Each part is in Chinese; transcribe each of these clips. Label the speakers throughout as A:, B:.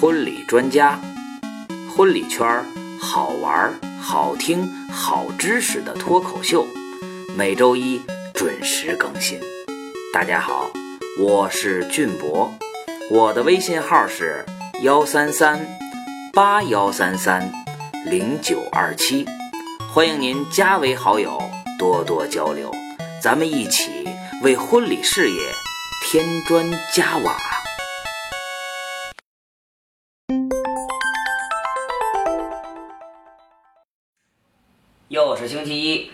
A: 婚礼专家，婚礼圈儿好玩、好听、好知识的脱口秀，每周一准时更新。大家好，我是俊博，我的微信号是幺三三八幺三三零九二七，欢迎您加为好友，多多交流，咱们一起为婚礼事业添砖加瓦。星期一，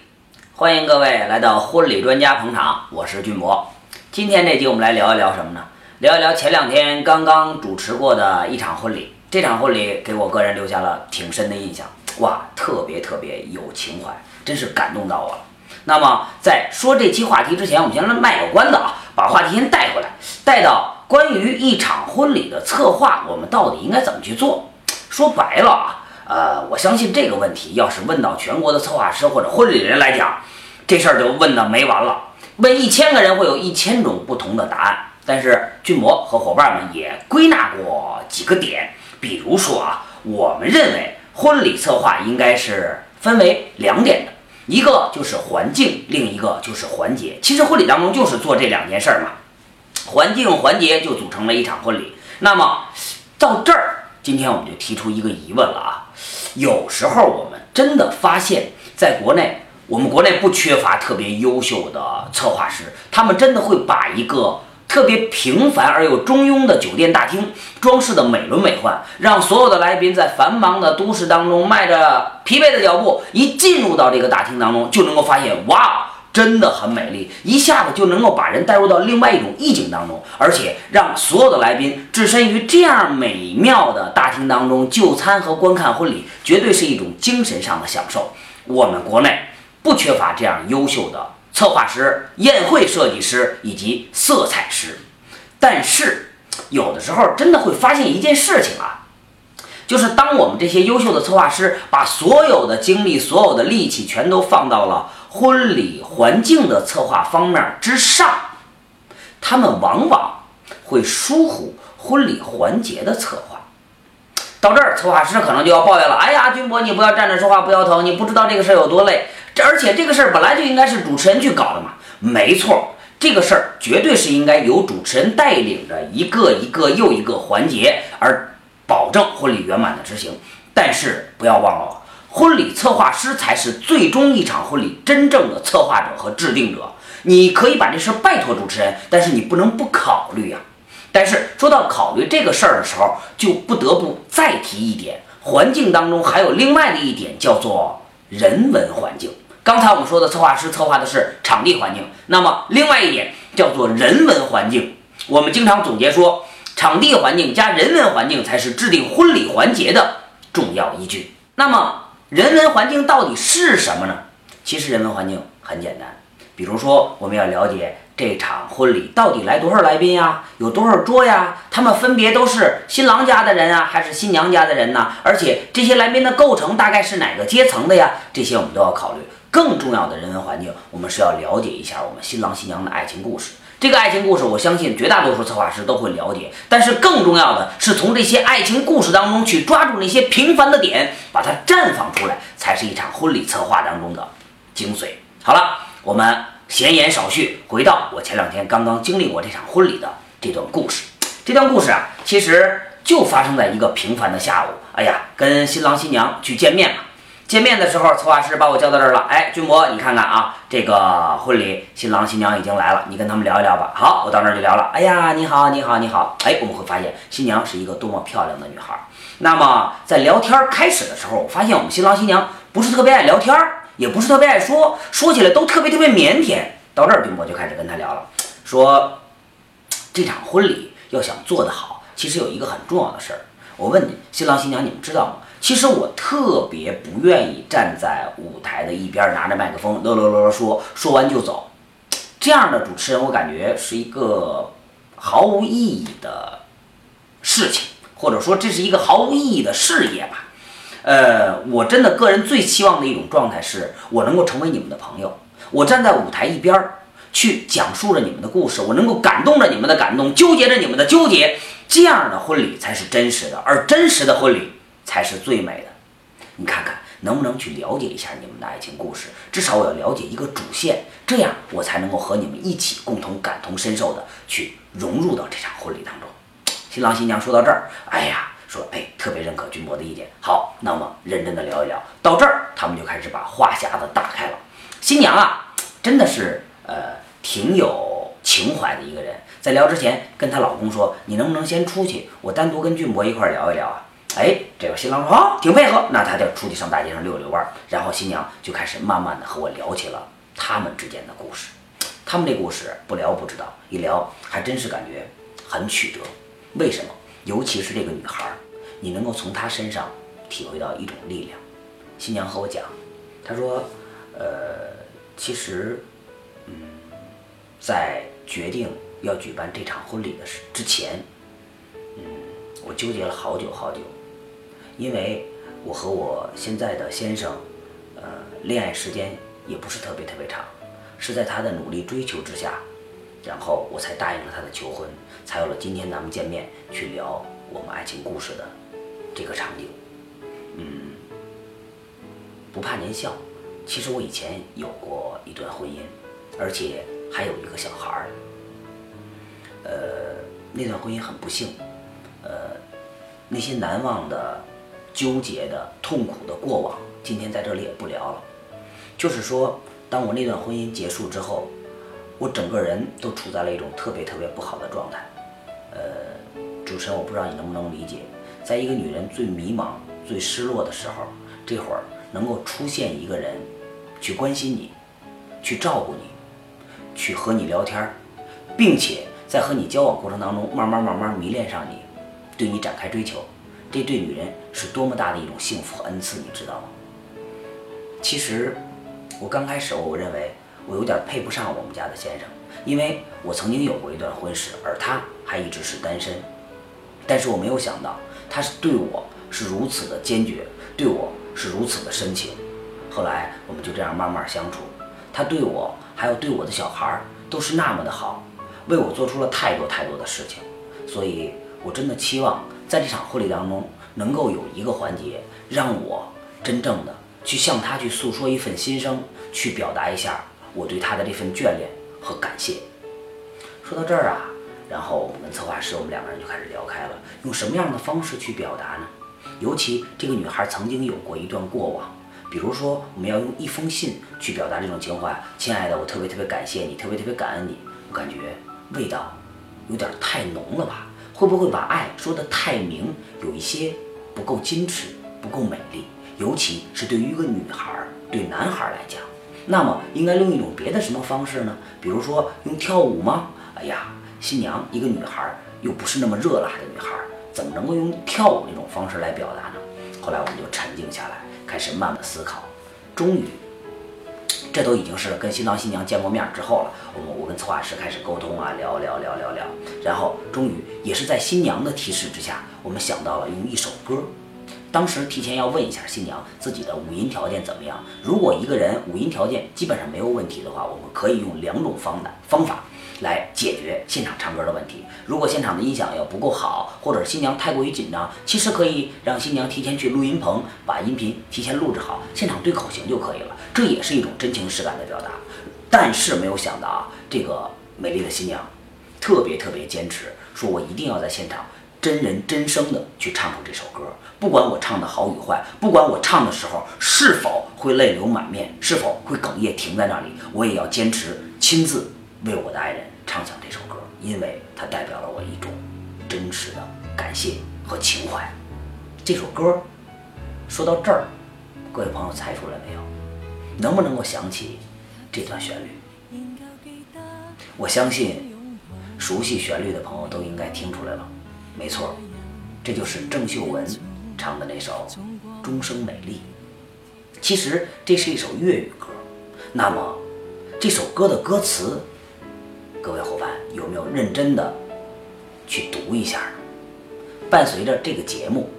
A: 欢迎各位来到婚礼专家捧场，我是俊博。今天这集我们来聊一聊什么呢？聊一聊前两天刚刚主持过的一场婚礼。这场婚礼给我个人留下了挺深的印象，哇，特别特别有情怀，真是感动到我了。那么在说这期话题之前，我们先来卖个关子啊，把话题先带回来，带到关于一场婚礼的策划，我们到底应该怎么去做？说白了啊。呃，我相信这个问题要是问到全国的策划师或者婚礼人来讲，这事儿就问的没完了。问一千个人会有一千种不同的答案。但是俊博和伙伴们也归纳过几个点，比如说啊，我们认为婚礼策划应该是分为两点的，一个就是环境，另一个就是环节。其实婚礼当中就是做这两件事儿嘛，环境环节就组成了一场婚礼。那么到这儿，今天我们就提出一个疑问了啊。有时候我们真的发现，在国内，我们国内不缺乏特别优秀的策划师，他们真的会把一个特别平凡而又中庸的酒店大厅装饰的美轮美奂，让所有的来宾在繁忙的都市当中迈着疲惫的脚步，一进入到这个大厅当中，就能够发现，哇！真的很美丽，一下子就能够把人带入到另外一种意境当中，而且让所有的来宾置身于这样美妙的大厅当中就餐和观看婚礼，绝对是一种精神上的享受。我们国内不缺乏这样优秀的策划师、宴会设计师以及色彩师，但是有的时候真的会发现一件事情啊，就是当我们这些优秀的策划师把所有的精力、所有的力气全都放到了。婚礼环境的策划方面之上，他们往往会疏忽婚礼环节的策划。到这儿，策划师可能就要抱怨了：“哎呀，军博，你不要站着说话不腰疼，你不知道这个事儿有多累。这而且这个事儿本来就应该是主持人去搞的嘛。没错，这个事儿绝对是应该由主持人带领着一个一个又一个环节，而保证婚礼圆满的执行。但是不要忘了。”婚礼策划师才是最终一场婚礼真正的策划者和制定者。你可以把这事儿拜托主持人，但是你不能不考虑呀。但是说到考虑这个事儿的时候，就不得不再提一点，环境当中还有另外的一点叫做人文环境。刚才我们说的策划师策划的是场地环境，那么另外一点叫做人文环境。我们经常总结说，场地环境加人文环境才是制定婚礼环节的重要依据。那么。人文环境到底是什么呢？其实人文环境很简单，比如说我们要了解这场婚礼到底来多少来宾呀，有多少桌呀，他们分别都是新郎家的人啊，还是新娘家的人呢？而且这些来宾的构成大概是哪个阶层的呀？这些我们都要考虑。更重要的人文环境，我们是要了解一下我们新郎新娘的爱情故事。这个爱情故事，我相信绝大多数策划师都会了解，但是更重要的是从这些爱情故事当中去抓住那些平凡的点，把它绽放出来，才是一场婚礼策划当中的精髓。好了，我们闲言少叙，回到我前两天刚刚经历过这场婚礼的这段故事。这段故事啊，其实就发生在一个平凡的下午。哎呀，跟新郎新娘去见面了。见面的时候，策划师把我叫到这儿了。哎，军博，你看看啊，这个婚礼新郎新娘已经来了，你跟他们聊一聊吧。好，我到那儿就聊了。哎呀，你好，你好，你好。哎，我们会发现新娘是一个多么漂亮的女孩。那么在聊天开始的时候，我发现我们新郎新娘不是特别爱聊天，也不是特别爱说，说起来都特别特别腼腆。到这儿，军博就开始跟他聊了，说这场婚礼要想做得好，其实有一个很重要的事儿。我问你，新郎新娘，你们知道吗？其实我特别不愿意站在舞台的一边拿着麦克风乐乐乐乐说，说完就走。这样的主持人，我感觉是一个毫无意义的事情，或者说这是一个毫无意义的事业吧。呃，我真的个人最期望的一种状态是，我能够成为你们的朋友，我站在舞台一边儿去讲述着你们的故事，我能够感动着你们的感动，纠结着你们的纠结。这样的婚礼才是真实的，而真实的婚礼才是最美的。你看看能不能去了解一下你们的爱情故事？至少我要了解一个主线，这样我才能够和你们一起共同感同身受的去融入到这场婚礼当中。新郎新娘说到这儿，哎呀，说哎，特别认可君博的意见。好，那么认真的聊一聊。到这儿，他们就开始把话匣子打开了。新娘啊，真的是呃挺有情怀的一个人。在聊之前，跟她老公说：“你能不能先出去，我单独跟俊博一块聊一聊啊？”哎，这个新郎说好，挺配合，那他就出去上大街上溜溜弯，然后新娘就开始慢慢的和我聊起了他们之间的故事。他们这故事不聊不知道，一聊还真是感觉很曲折。为什么？尤其是这个女孩，你能够从她身上体会到一种力量。新娘和我讲，她说，呃，其实，嗯，在决定要举办这场婚礼的时之前，嗯，我纠结了好久好久。因为我和我现在的先生，呃，恋爱时间也不是特别特别长，是在他的努力追求之下，然后我才答应了他的求婚，才有了今天咱们见面去聊我们爱情故事的这个场景。嗯，不怕您笑，其实我以前有过一段婚姻，而且还有一个小孩儿。呃，那段婚姻很不幸，呃，那些难忘的。纠结的、痛苦的过往，今天在这里也不聊了。就是说，当我那段婚姻结束之后，我整个人都处在了一种特别特别不好的状态。呃，主持人，我不知道你能不能理解，在一个女人最迷茫、最失落的时候，这会儿能够出现一个人，去关心你，去照顾你，去和你聊天，并且在和你交往过程当中，慢慢慢慢迷恋上你，对你展开追求。这对女人是多么大的一种幸福和恩赐，你知道吗？其实，我刚开始我认为我有点配不上我们家的先生，因为我曾经有过一段婚事，而他还一直是单身。但是我没有想到，他是对我是如此的坚决，对我是如此的深情。后来我们就这样慢慢相处，他对我还有对我的小孩都是那么的好，为我做出了太多太多的事情，所以我真的期望。在这场婚礼当中，能够有一个环节，让我真正的去向他去诉说一份心声，去表达一下我对他的这份眷恋和感谢。说到这儿啊，然后我们跟策划师，我们两个人就开始聊开了，用什么样的方式去表达呢？尤其这个女孩曾经有过一段过往，比如说我们要用一封信去表达这种情怀。亲爱的，我特别特别感谢你，特别特别感恩你。我感觉味道有点太浓了吧。会不会把爱说得太明，有一些不够矜持，不够美丽？尤其是对于一个女孩，对男孩来讲，那么应该用一种别的什么方式呢？比如说用跳舞吗？哎呀，新娘一个女孩又不是那么热辣的女孩，怎么能够用跳舞那种方式来表达呢？后来我们就沉静下来，开始慢慢思考，终于。这都已经是跟新郎新娘见过面之后了，我们我跟策划师开始沟通啊，聊聊聊聊聊，然后终于也是在新娘的提示之下，我们想到了用一首歌。当时提前要问一下新娘自己的五音条件怎么样，如果一个人五音条件基本上没有问题的话，我们可以用两种方的方法。来解决现场唱歌的问题。如果现场的音响要不够好，或者是新娘太过于紧张，其实可以让新娘提前去录音棚，把音频提前录制好，现场对口型就可以了。这也是一种真情实感的表达。但是没有想到啊，这个美丽的新娘特别特别坚持，说我一定要在现场真人真声的去唱出这首歌，不管我唱的好与坏，不管我唱的时候是否会泪流满面，是否会哽咽停在那里，我也要坚持亲自为我的爱人。唱响这首歌，因为它代表了我一种真实的感谢和情怀。这首歌说到这儿，各位朋友猜出来没有？能不能够想起这段旋律？我相信熟悉旋律的朋友都应该听出来了。没错，这就是郑秀文唱的那首《终生美丽》。其实这是一首粤语歌。那么这首歌的歌词？各位伙伴，有没有认真的去读一下？伴随着这个节目，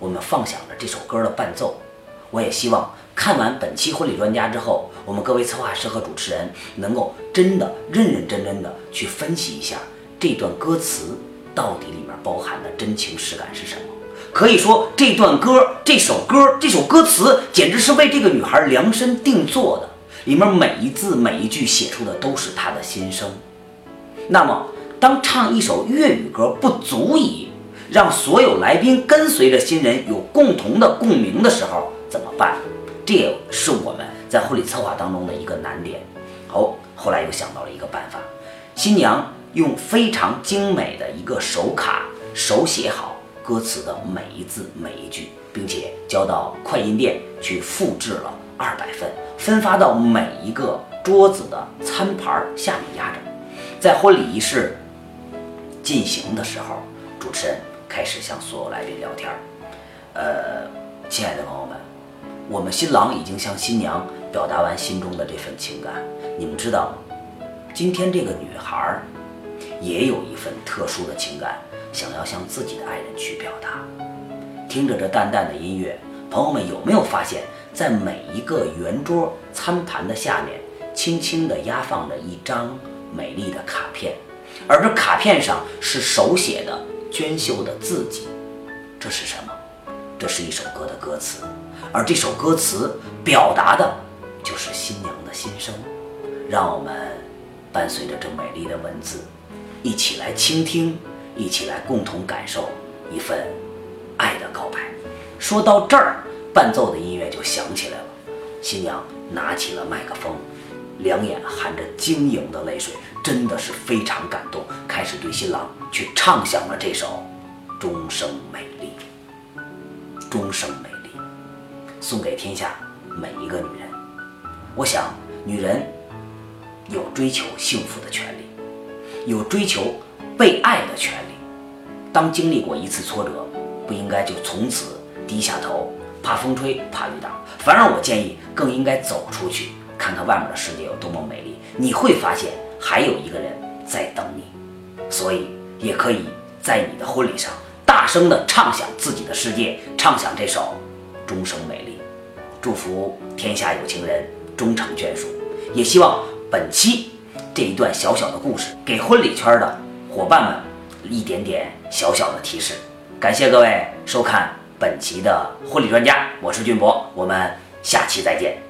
A: 我们放响了这首歌的伴奏。我也希望看完本期婚礼专家之后，我们各位策划师和主持人能够真的认认真真的去分析一下这段歌词到底里面包含的真情实感是什么？可以说，这段歌、这首歌、这首歌词，简直是为这个女孩量身定做的。里面每一字每一句写出的都是她的心声。那么，当唱一首粤语歌不足以让所有来宾跟随着新人有共同的共鸣的时候，怎么办？这也是我们在婚礼策划当中的一个难点。好，后来又想到了一个办法，新娘用非常精美的一个手卡手写好歌词的每一字每一句，并且交到快印店去复制了二百份，分发到每一个桌子的餐盘下面压着。在婚礼仪式进行的时候，主持人开始向所有来宾聊天儿。呃，亲爱的朋友们，我们新郎已经向新娘表达完心中的这份情感，你们知道吗？今天这个女孩儿也有一份特殊的情感，想要向自己的爱人去表达。听着这淡淡的音乐，朋友们有没有发现，在每一个圆桌餐盘的下面，轻轻地压放着一张？美丽的卡片，而这卡片上是手写的娟秀的字迹，这是什么？这是一首歌的歌词，而这首歌词表达的就是新娘的心声。让我们伴随着这美丽的文字，一起来倾听，一起来共同感受一份爱的告白。说到这儿，伴奏的音乐就响起来了，新娘拿起了麦克风。两眼含着晶莹的泪水，真的是非常感动，开始对新郎去唱响了这首《终生美丽》。终生美丽，送给天下每一个女人。我想，女人有追求幸福的权利，有追求被爱的权利。当经历过一次挫折，不应该就从此低下头，怕风吹，怕雨打。反而，我建议更应该走出去。看看外面的世界有多么美丽，你会发现还有一个人在等你，所以也可以在你的婚礼上大声的唱响自己的世界，唱响这首《终生美丽》，祝福天下有情人终成眷属。也希望本期这一段小小的故事给婚礼圈的伙伴们一点点小小的提示。感谢各位收看本期的婚礼专家，我是俊博，我们下期再见。